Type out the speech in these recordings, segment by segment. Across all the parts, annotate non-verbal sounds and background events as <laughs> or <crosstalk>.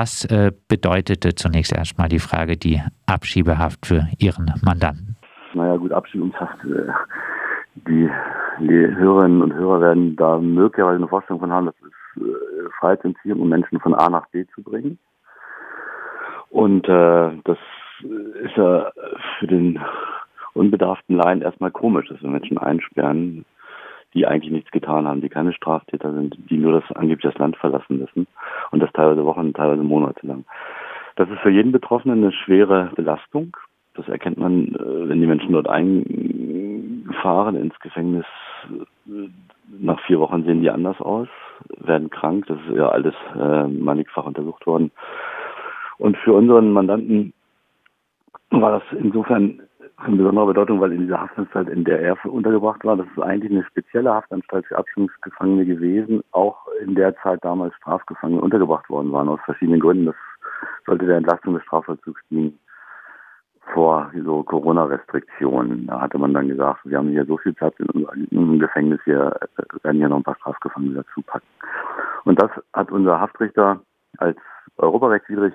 Was äh, bedeutete zunächst erstmal die Frage die Abschiebehaft für Ihren Mandanten? Naja gut, Abschiebungshaft. Äh, die Hörerinnen und Hörer werden da möglicherweise eine Vorstellung von haben, das ist äh, Freiheitsentziehung, um Menschen von A nach B zu bringen. Und äh, das ist ja für den unbedarften Laien erstmal komisch, dass wir Menschen einsperren, die eigentlich nichts getan haben, die keine Straftäter sind, die nur das angeblich das Land verlassen müssen und das teilweise Wochen, teilweise Monate lang. Das ist für jeden Betroffenen eine schwere Belastung. Das erkennt man, äh, wenn die Menschen dort einfahren ins Gefängnis. Nach vier Wochen sehen die anders aus, werden krank. Das ist ja alles äh, mannigfach untersucht worden. Und für unseren Mandanten war das insofern von besonderer Bedeutung, weil in dieser Haftanstalt, in der er untergebracht war, das ist eigentlich eine spezielle Haftanstalt für Abschiebungsgefangene gewesen, auch in der Zeit damals Strafgefangene untergebracht worden waren, aus verschiedenen Gründen. Das sollte der Entlastung des Strafvollzugs dienen vor so Corona-Restriktionen. Da hatte man dann gesagt, wir haben hier so viel Platz in unserem Gefängnis, wir werden hier noch ein paar Strafgefangene dazu packen. Und das hat unser Haftrichter als europarechtswidrig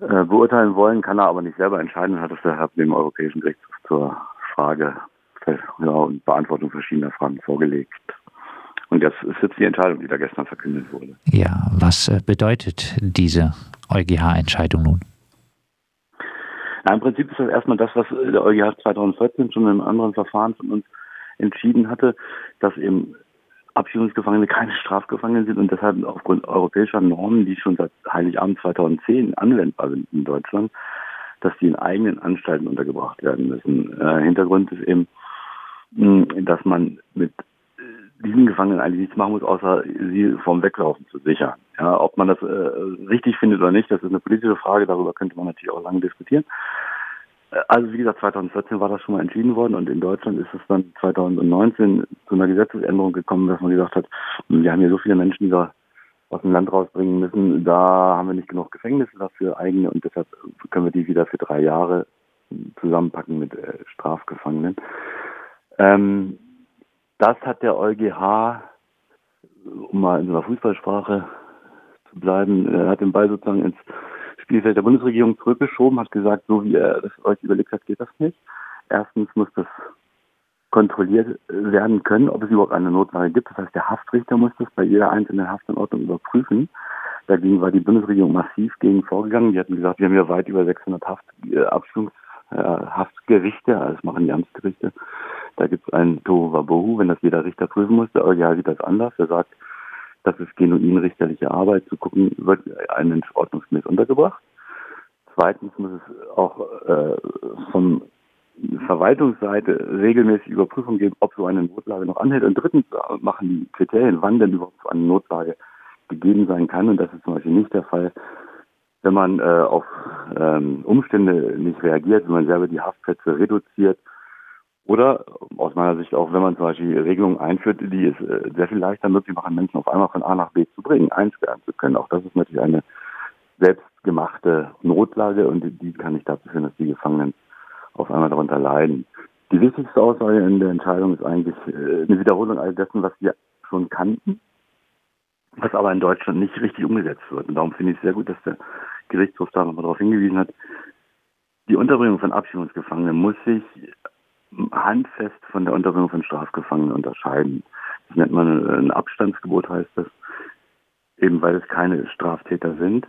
äh, beurteilen wollen, kann er aber nicht selber entscheiden hat es deshalb dem Europäischen Gerichtshof zur Frage ja, und Beantwortung verschiedener Fragen vorgelegt. Und das ist jetzt die Entscheidung, die da gestern verkündet wurde. Ja, was äh, bedeutet diese EuGH-Entscheidung nun? Ja, Im Prinzip ist das erstmal das, was der EuGH 2014 schon in einem anderen Verfahren von uns entschieden hatte, dass eben Abschiebungsgefangene keine Strafgefangene sind und deshalb aufgrund europäischer Normen, die schon seit Heiligabend 2010 anwendbar sind in Deutschland, dass die in eigenen Anstalten untergebracht werden müssen. Äh, Hintergrund ist eben, mh, dass man mit äh, diesen Gefangenen eigentlich nichts machen muss, außer sie vom Weglaufen zu sichern. Ja, ob man das äh, richtig findet oder nicht, das ist eine politische Frage, darüber könnte man natürlich auch lange diskutieren. Also wie gesagt, 2014 war das schon mal entschieden worden und in Deutschland ist es dann 2019 zu einer Gesetzesänderung gekommen, dass man gesagt hat, wir haben hier so viele Menschen, die wir aus dem Land rausbringen müssen, da haben wir nicht genug Gefängnisse dafür eigene und deshalb können wir die wieder für drei Jahre zusammenpacken mit äh, Strafgefangenen. Ähm, das hat der EuGH, um mal in so einer Fußballsprache zu bleiben, er hat den Ball sozusagen ins Spielfeld der Bundesregierung zurückgeschoben, hat gesagt, so wie er das euch überlegt hat, geht das nicht. Erstens muss das kontrolliert werden können, ob es überhaupt eine Notlage gibt. Das heißt, der Haftrichter muss das bei jeder einzelnen Haftanordnung überprüfen. Dagegen war die Bundesregierung massiv gegen vorgegangen. Die hatten gesagt, wir haben ja weit über 600 Haft, äh, äh, Haftgerichte, also das machen die Amtsgerichte. Da gibt es ein Tohuwabohu, wenn das jeder Richter prüfen muss. Der EuGH sieht das anders. Er sagt, das ist genuin richterliche Arbeit, zu gucken, wird ein Mensch ordnungsgemäß untergebracht. Zweitens muss es auch äh, von Verwaltungsseite regelmäßig Überprüfung geben, ob so eine Notlage noch anhält. Und drittens machen die Kriterien, wann denn überhaupt so eine Notlage gegeben sein kann. Und das ist zum Beispiel nicht der Fall, wenn man äh, auf ähm, Umstände nicht reagiert, wenn man selber die Haftplätze reduziert oder aus meiner Sicht auch, wenn man zum Beispiel Regelungen einführt, die es äh, sehr viel leichter möglich machen, Menschen auf einmal von A nach B zu bringen, einsperren zu können. Auch das ist natürlich eine selbstgemachte Notlage und die kann nicht dazu führen, dass die Gefangenen auf einmal darunter leiden. Die wichtigste Aussage in der Entscheidung ist eigentlich äh, eine Wiederholung all dessen, was wir schon kannten, was aber in Deutschland nicht richtig umgesetzt wird. Und darum finde ich es sehr gut, dass der Gerichtshof da nochmal darauf hingewiesen hat. Die Unterbringung von Abschiebungsgefangenen muss sich handfest von der Unterbringung von Strafgefangenen unterscheiden. Das nennt man äh, ein Abstandsgebot, heißt das, eben weil es keine Straftäter sind.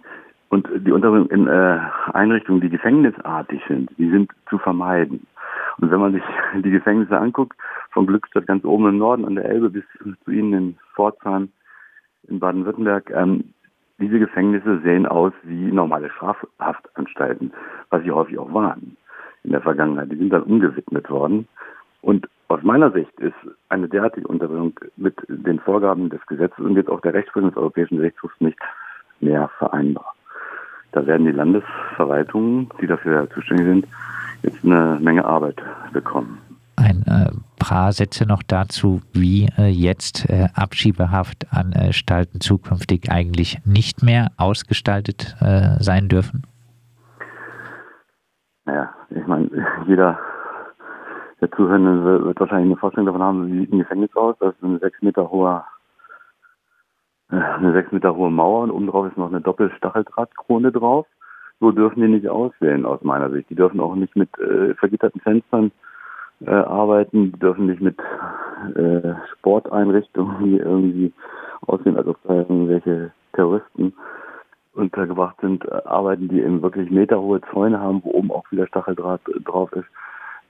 Und die Unterbringung in äh, Einrichtungen, die gefängnisartig sind, die sind zu vermeiden. Und wenn man sich <laughs> die Gefängnisse anguckt, von Glückstadt ganz oben im Norden an der Elbe bis zu Ihnen in Pforzheim in Baden-Württemberg, ähm, diese Gefängnisse sehen aus wie normale Strafhaftanstalten, was sie häufig auch waren in der Vergangenheit. Die sind dann umgewidmet worden. Und aus meiner Sicht ist eine derartige Unterbringung mit den Vorgaben des Gesetzes und jetzt auch der Rechtsprechung des Europäischen Gerichtshofs nicht mehr vereinbar. Da werden die Landesverwaltungen, die dafür zuständig sind, jetzt eine Menge Arbeit bekommen. Ein äh, paar Sätze noch dazu, wie äh, jetzt äh, Abschiebehaftanstalten zukünftig eigentlich nicht mehr ausgestaltet äh, sein dürfen? Naja, ich meine, jeder der Zuhörende wird wahrscheinlich eine Vorstellung davon haben, wie sieht ein Gefängnis aus. Das ist ein sechs Meter hoher eine sechs Meter hohe Mauer und obendrauf ist noch eine Doppelstacheldrahtkrone drauf. So dürfen die nicht aussehen aus meiner Sicht. Die dürfen auch nicht mit äh, vergitterten Fenstern äh, arbeiten, die dürfen nicht mit äh, Sporteinrichtungen, irgendwie aussehen, als ob da irgendwelche Terroristen untergebracht sind, äh, arbeiten, die eben wirklich meterhohe Zäune haben, wo oben auch wieder Stacheldraht drauf ist.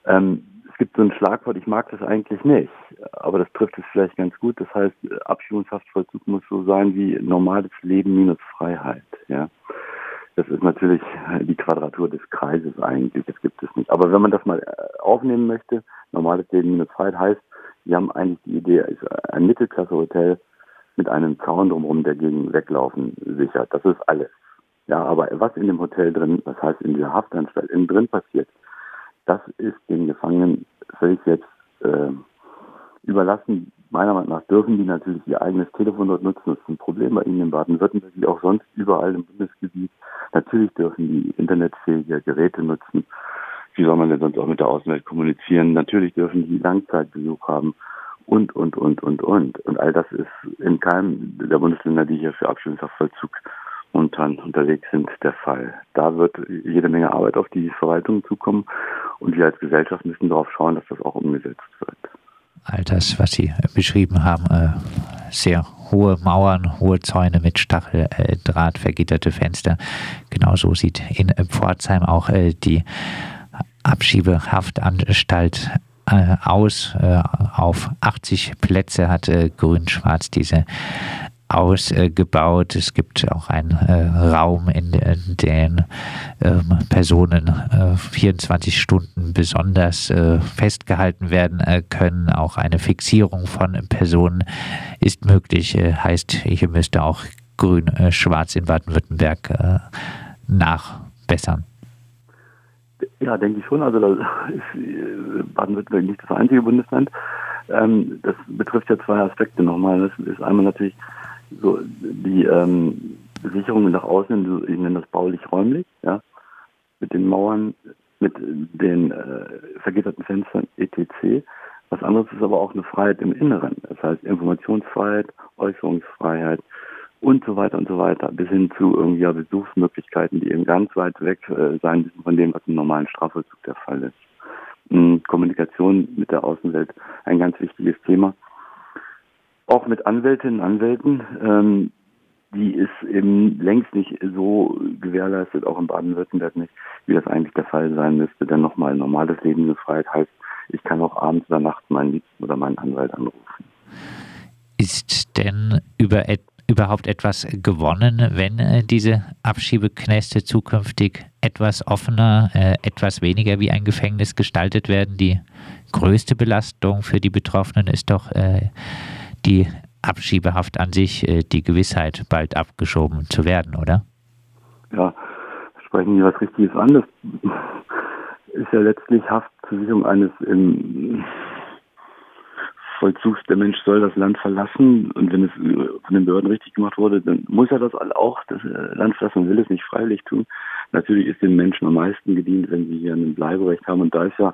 Ähm, es gibt so ein Schlagwort, ich mag das eigentlich nicht, aber das trifft es vielleicht ganz gut. Das heißt, Abschiebungshaftvollzug muss so sein wie normales Leben minus Freiheit. Ja, das ist natürlich die Quadratur des Kreises eigentlich. Das gibt es nicht. Aber wenn man das mal äh, aufnehmen möchte, normales Leben minus Freiheit heißt, wir haben eigentlich die Idee, ein Mittelklasse-Hotel mit einem Zaun drumherum, der gegen Weglaufen sichert. Das ist alles. Ja, aber was in dem Hotel drin, das heißt in dieser Haftanstalt innen drin passiert, das ist den Gefangenen völlig jetzt äh, überlassen. Meiner Meinung nach dürfen die natürlich ihr eigenes Telefon dort nutzen. Das ist ein Problem bei ihnen in Baden-Württemberg, wie auch sonst überall im Bundesgebiet. Natürlich dürfen die internetfähige Geräte nutzen. Wie soll man denn sonst auch mit der Außenwelt kommunizieren? Natürlich dürfen die Langzeitbesuch haben und, und, und, und, und. Und all das ist in keinem der Bundesländer, die hier für Abschiebungshaftvollzug momentan unterwegs sind, der Fall. Da wird jede Menge Arbeit auf die Verwaltung zukommen und wir als Gesellschaft müssen darauf schauen, dass das auch umgesetzt wird. All das, was Sie beschrieben haben, äh, sehr hohe Mauern, hohe Zäune mit Stacheldraht, vergitterte Fenster. Genauso sieht in Pforzheim auch äh, die Abschiebehaftanstalt äh, aus. Auf 80 Plätze hat Grün-Schwarz diese ausgebaut. Es gibt auch einen äh, Raum, in, in den ähm, Personen äh, 24 Stunden besonders äh, festgehalten werden äh, können. Auch eine Fixierung von Personen ist möglich. Äh, heißt, hier müsste auch Grün-Schwarz äh, in Baden-Württemberg nachbessern. Ja, denke ich schon. Also da <laughs> ist Baden-Württemberg nicht das einzige Bundesland. Ähm, das betrifft ja zwei Aspekte nochmal. Das ist einmal natürlich so die ähm, Sicherungen nach außen, ich nenne das baulich-räumlich, ja, mit den Mauern, mit den äh, vergitterten Fenstern etc. Was anderes ist aber auch eine Freiheit im Inneren. Das heißt Informationsfreiheit, Äußerungsfreiheit und so weiter und so weiter, bis hin zu irgendwie ja, Besuchsmöglichkeiten, die eben ganz weit weg äh, sein müssen von dem, was im normalen Strafvollzug der Fall ist. Und Kommunikation mit der Außenwelt ein ganz wichtiges Thema auch mit Anwältinnen und Anwälten. Ähm, die ist eben längst nicht so gewährleistet, auch in Baden-Württemberg nicht, wie das eigentlich der Fall sein müsste. Denn nochmal normales Leben in heißt, ich kann auch abends oder nachts meinen Liebsten oder meinen Anwalt anrufen. Ist denn über überhaupt etwas gewonnen, wenn äh, diese Abschiebeknäste zukünftig etwas offener, äh, etwas weniger wie ein Gefängnis gestaltet werden? Die größte Belastung für die Betroffenen ist doch äh, die Abschiebehaft an sich die Gewissheit, bald abgeschoben zu werden, oder? Ja, sprechen Sie was Richtiges an. Das ist ja letztlich Haft zur Sicherung eines im Vollzugs. Der Mensch soll das Land verlassen und wenn es von den Behörden richtig gemacht wurde, dann muss er das auch, das äh, Land verlassen will es nicht freiwillig tun. Natürlich ist den Menschen am meisten gedient, wenn sie hier ein Bleiberecht haben und da ist ja,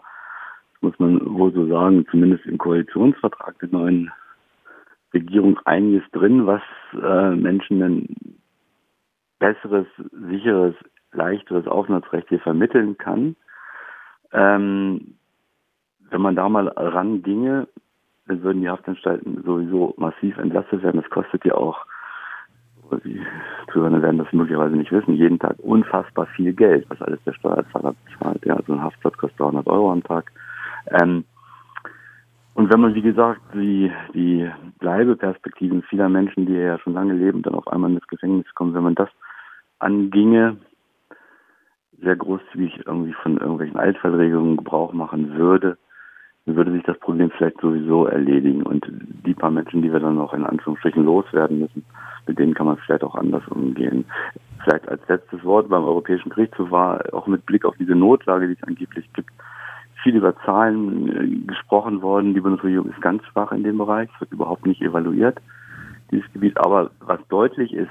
muss man wohl so sagen, zumindest im Koalitionsvertrag der neuen Regierung einiges drin, was äh, Menschen ein besseres, sicheres, leichteres Aufenthaltsrecht hier vermitteln kann. Ähm, wenn man da mal ranginge, dann würden die Haftanstalten sowieso massiv entlastet werden. Das kostet ja auch, die Zuhörer werden das möglicherweise nicht wissen, jeden Tag unfassbar viel Geld, was alles der Steuerzahler bezahlt. Ja, also ein Haftplatz kostet 300 Euro am Tag. Ähm, und wenn man, wie gesagt, die, die Bleibeperspektiven vieler Menschen, die ja schon lange leben, dann auf einmal ins Gefängnis kommen, wenn man das anginge, sehr großzügig irgendwie von irgendwelchen Altfallregelungen Gebrauch machen würde, würde sich das Problem vielleicht sowieso erledigen. Und die paar Menschen, die wir dann noch in Anführungsstrichen loswerden müssen, mit denen kann man vielleicht auch anders umgehen. Vielleicht als letztes Wort beim Europäischen Gerichtshof war, auch mit Blick auf diese Notlage, die es angeblich gibt, viel über Zahlen äh, gesprochen worden. Die Bundesregierung ist ganz schwach in dem Bereich, wird überhaupt nicht evaluiert, dieses Gebiet. Aber was deutlich ist,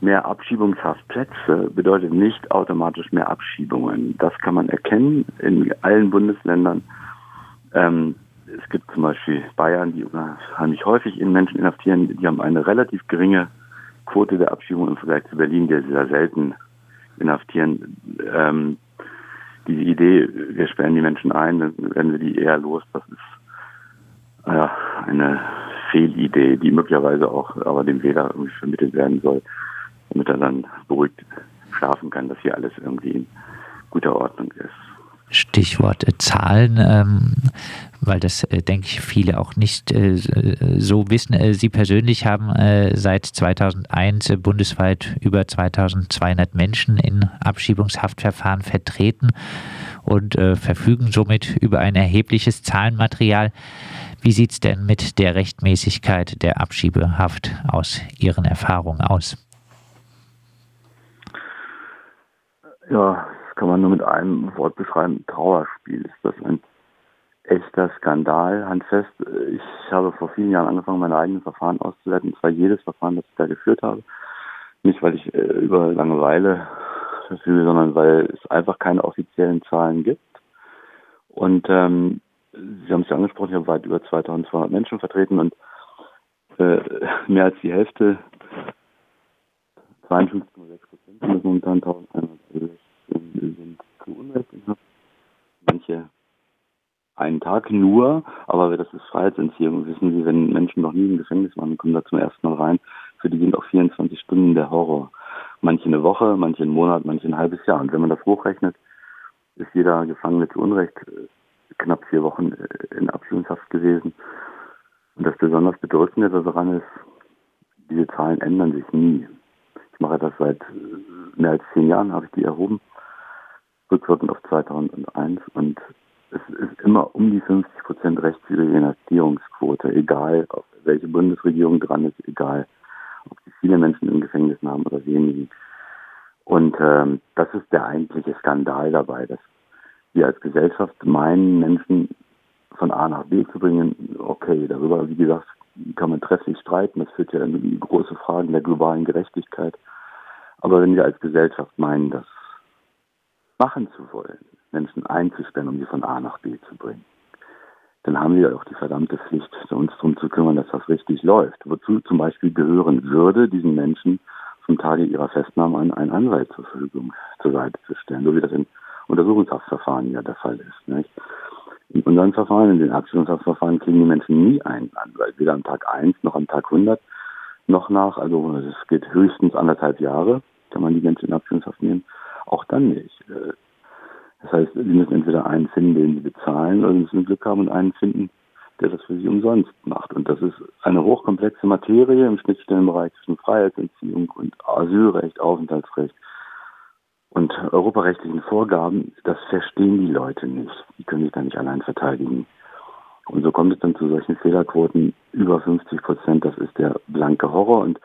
mehr Abschiebungshaftplätze bedeutet nicht automatisch mehr Abschiebungen. Das kann man erkennen in allen Bundesländern. Ähm, es gibt zum Beispiel Bayern, die unheimlich häufig in Menschen inhaftieren, die haben eine relativ geringe Quote der Abschiebung im Vergleich zu Berlin, der sehr selten inhaftieren. Ähm, diese Idee, wir sperren die Menschen ein, dann werden wir die eher los, das ist äh, eine Fehlidee, die möglicherweise auch aber dem Wähler irgendwie vermittelt werden soll, damit er dann beruhigt schlafen kann, dass hier alles irgendwie in guter Ordnung ist. Stichwort äh, Zahlen, ähm, weil das, äh, denke ich, viele auch nicht äh, so wissen. Äh, Sie persönlich haben äh, seit 2001 äh, bundesweit über 2200 Menschen in Abschiebungshaftverfahren vertreten und verfügen somit über ein erhebliches Zahlenmaterial. Wie sieht es denn mit der Rechtmäßigkeit der Abschiebehaft aus Ihren Erfahrungen aus? Ja, kann man nur mit einem Wort beschreiben, Trauerspiel. Ist das ein echter Skandal, handfest. Ich habe vor vielen Jahren angefangen, meine eigenen Verfahren auszuwerten, und zwar jedes Verfahren, das ich da geführt habe. Nicht, weil ich äh, über Langeweile verfüge, sondern weil es einfach keine offiziellen Zahlen gibt. Und ähm, Sie haben es ja angesprochen, ich habe weit über 2200 Menschen vertreten und äh, mehr als die Hälfte, 52,6 Prozent, momentan 1111 sind Unrecht in Haft. Manche einen Tag nur, aber das ist Freiheitsentziehung. Wissen Sie, wenn Menschen noch nie im Gefängnis waren, kommen da zum ersten Mal rein. Für die sind auch 24 Stunden der Horror. Manche eine Woche, manche einen Monat, manche ein halbes Jahr. Und wenn man das hochrechnet, ist jeder Gefangene zu Unrecht äh, knapp vier Wochen äh, in Abschiebungshaft gewesen. Und das besonders Bedrückende daran ist, diese Zahlen ändern sich nie. Ich mache das seit äh, mehr als zehn Jahren, habe ich die erhoben rückwirkend auf 2001 und es ist immer um die 50 Prozent Inhaftierungsquote, egal welche Bundesregierung dran ist, egal ob sie viele Menschen im Gefängnis haben oder wenige. Und ähm, das ist der eigentliche Skandal dabei, dass wir als Gesellschaft meinen, Menschen von A nach B zu bringen. Okay, darüber, wie gesagt, kann man trefflich streiten. Das führt ja in große Fragen der globalen Gerechtigkeit. Aber wenn wir als Gesellschaft meinen, dass machen zu wollen, Menschen einzusperren, um sie von A nach B zu bringen, dann haben wir auch die verdammte Pflicht, uns darum zu kümmern, dass das richtig läuft. Wozu zum Beispiel gehören würde, diesen Menschen zum Tage ihrer Festnahme an einen Anwalt zur Verfügung zur Seite zu stellen, so wie das in Untersuchungshaftverfahren ja der Fall ist. Nicht? In unseren Verfahren, in den Abstimmungshaftverfahren, kriegen die Menschen nie einen Anwalt, weder am Tag 1 noch am Tag 100 noch nach, also es geht höchstens anderthalb Jahre, kann man die Menschen in Abstimmungshaft nehmen auch dann nicht. Äh, das heißt, sie müssen entweder einen finden, den sie bezahlen, oder sie müssen Glück haben und einen finden, der das für sie umsonst macht. Und das ist eine hochkomplexe Materie im Schnittstellenbereich zwischen Freiheitsentziehung und Asylrecht, Aufenthaltsrecht und europarechtlichen Vorgaben. Das verstehen die Leute nicht. Die können sich da nicht allein verteidigen. Und so kommt es dann zu solchen Fehlerquoten über 50 Prozent. Das ist der blanke Horror. Und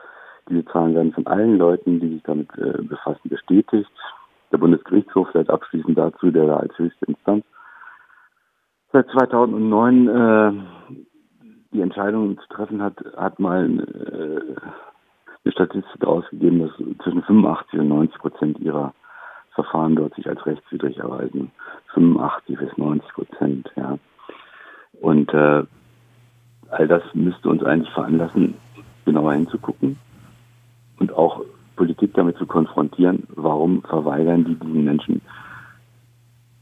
diese Zahlen werden von allen Leuten, die sich damit äh, befassen, bestätigt der Bundesgerichtshof vielleicht abschließend dazu, der da als höchste Instanz seit 2009 äh, die Entscheidung zu treffen hat, hat mal äh, eine Statistik ausgegeben, dass zwischen 85 und 90 Prozent ihrer Verfahren dort sich als rechtswidrig erweisen. 85 bis 90 Prozent, ja. Und äh, all das müsste uns eigentlich veranlassen, genauer hinzugucken und auch Politik damit zu konfrontieren, warum verweigern die diesen Menschen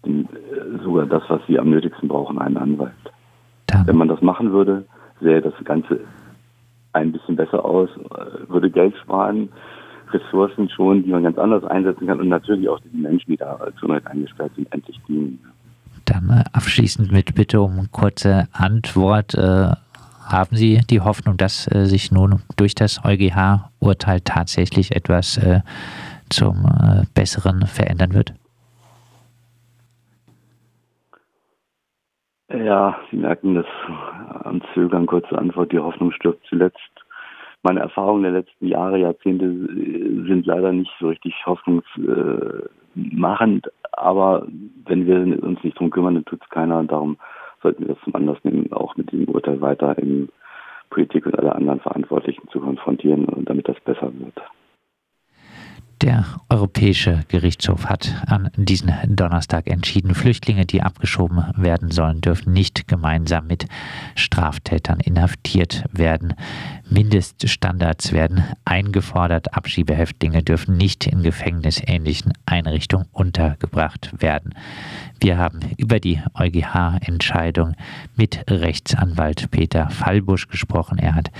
den, äh, sogar das, was sie am nötigsten brauchen, einen Anwalt. Dann. Wenn man das machen würde, sähe das Ganze ein bisschen besser aus, äh, würde Geld sparen, Ressourcen schon, die man ganz anders einsetzen kann und natürlich auch die Menschen, die da zu neu eingesperrt sind, endlich dienen. Dann äh, abschließend mit Bitte um kurze Antwort. Haben Sie die Hoffnung, dass äh, sich nun durch das EuGH-Urteil tatsächlich etwas äh, zum äh, Besseren verändern wird? Ja, Sie merken das am Zögern, kurze Antwort, die Hoffnung stirbt zuletzt. Meine Erfahrungen der letzten Jahre, Jahrzehnte sind leider nicht so richtig hoffnungsmachend, aber wenn wir uns nicht drum kümmern, dann tut es keiner und darum sollten wir das zum Anlass nehmen, auch mit diesem Urteil weiter in Politik und alle anderen Verantwortlichen zu konfrontieren, damit das besser wird. Der Europäische Gerichtshof hat an diesem Donnerstag entschieden, Flüchtlinge, die abgeschoben werden sollen, dürfen nicht gemeinsam mit Straftätern inhaftiert werden. Mindeststandards werden eingefordert. Abschiebehäftlinge dürfen nicht in gefängnisähnlichen Einrichtungen untergebracht werden. Wir haben über die EuGH-Entscheidung mit Rechtsanwalt Peter Fallbusch gesprochen. Er hat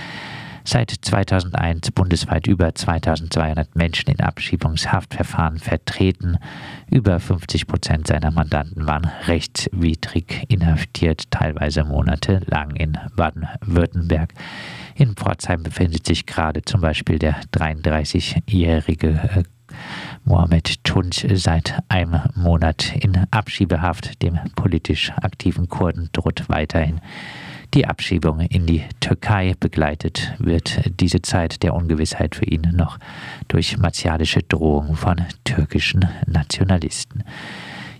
seit 2001 bundesweit über 2200 Menschen in Abschiebungshaftverfahren vertreten. Über 50 Prozent seiner Mandanten waren rechtswidrig inhaftiert, teilweise monatelang in Baden-Württemberg. In Pforzheim befindet sich gerade zum Beispiel der 33-jährige äh, Mohamed Tunc seit einem Monat in Abschiebehaft. Dem politisch aktiven Kurden droht weiterhin die Abschiebung in die Türkei begleitet wird diese Zeit der Ungewissheit für ihn noch durch martialische Drohungen von türkischen Nationalisten.